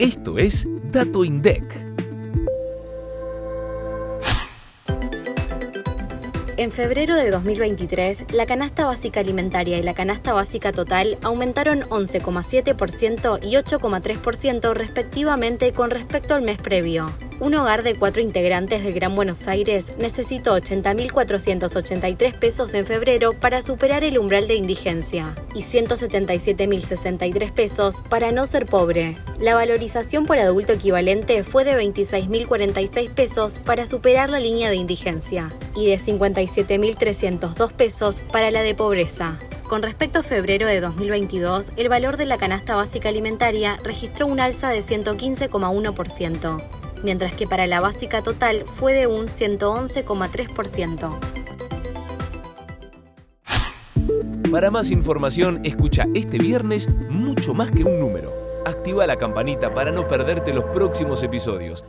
Esto es Dato INDEC. En febrero de 2023, la canasta básica alimentaria y la canasta básica total aumentaron 11,7% y 8,3% respectivamente con respecto al mes previo. Un hogar de cuatro integrantes del Gran Buenos Aires necesitó 80.483 pesos en febrero para superar el umbral de indigencia y 177.063 pesos para no ser pobre. La valorización por adulto equivalente fue de 26.046 pesos para superar la línea de indigencia y de 57.302 pesos para la de pobreza. Con respecto a febrero de 2022, el valor de la canasta básica alimentaria registró un alza de 115,1% mientras que para la básica total fue de un 111,3%. Para más información, escucha este viernes mucho más que un número. Activa la campanita para no perderte los próximos episodios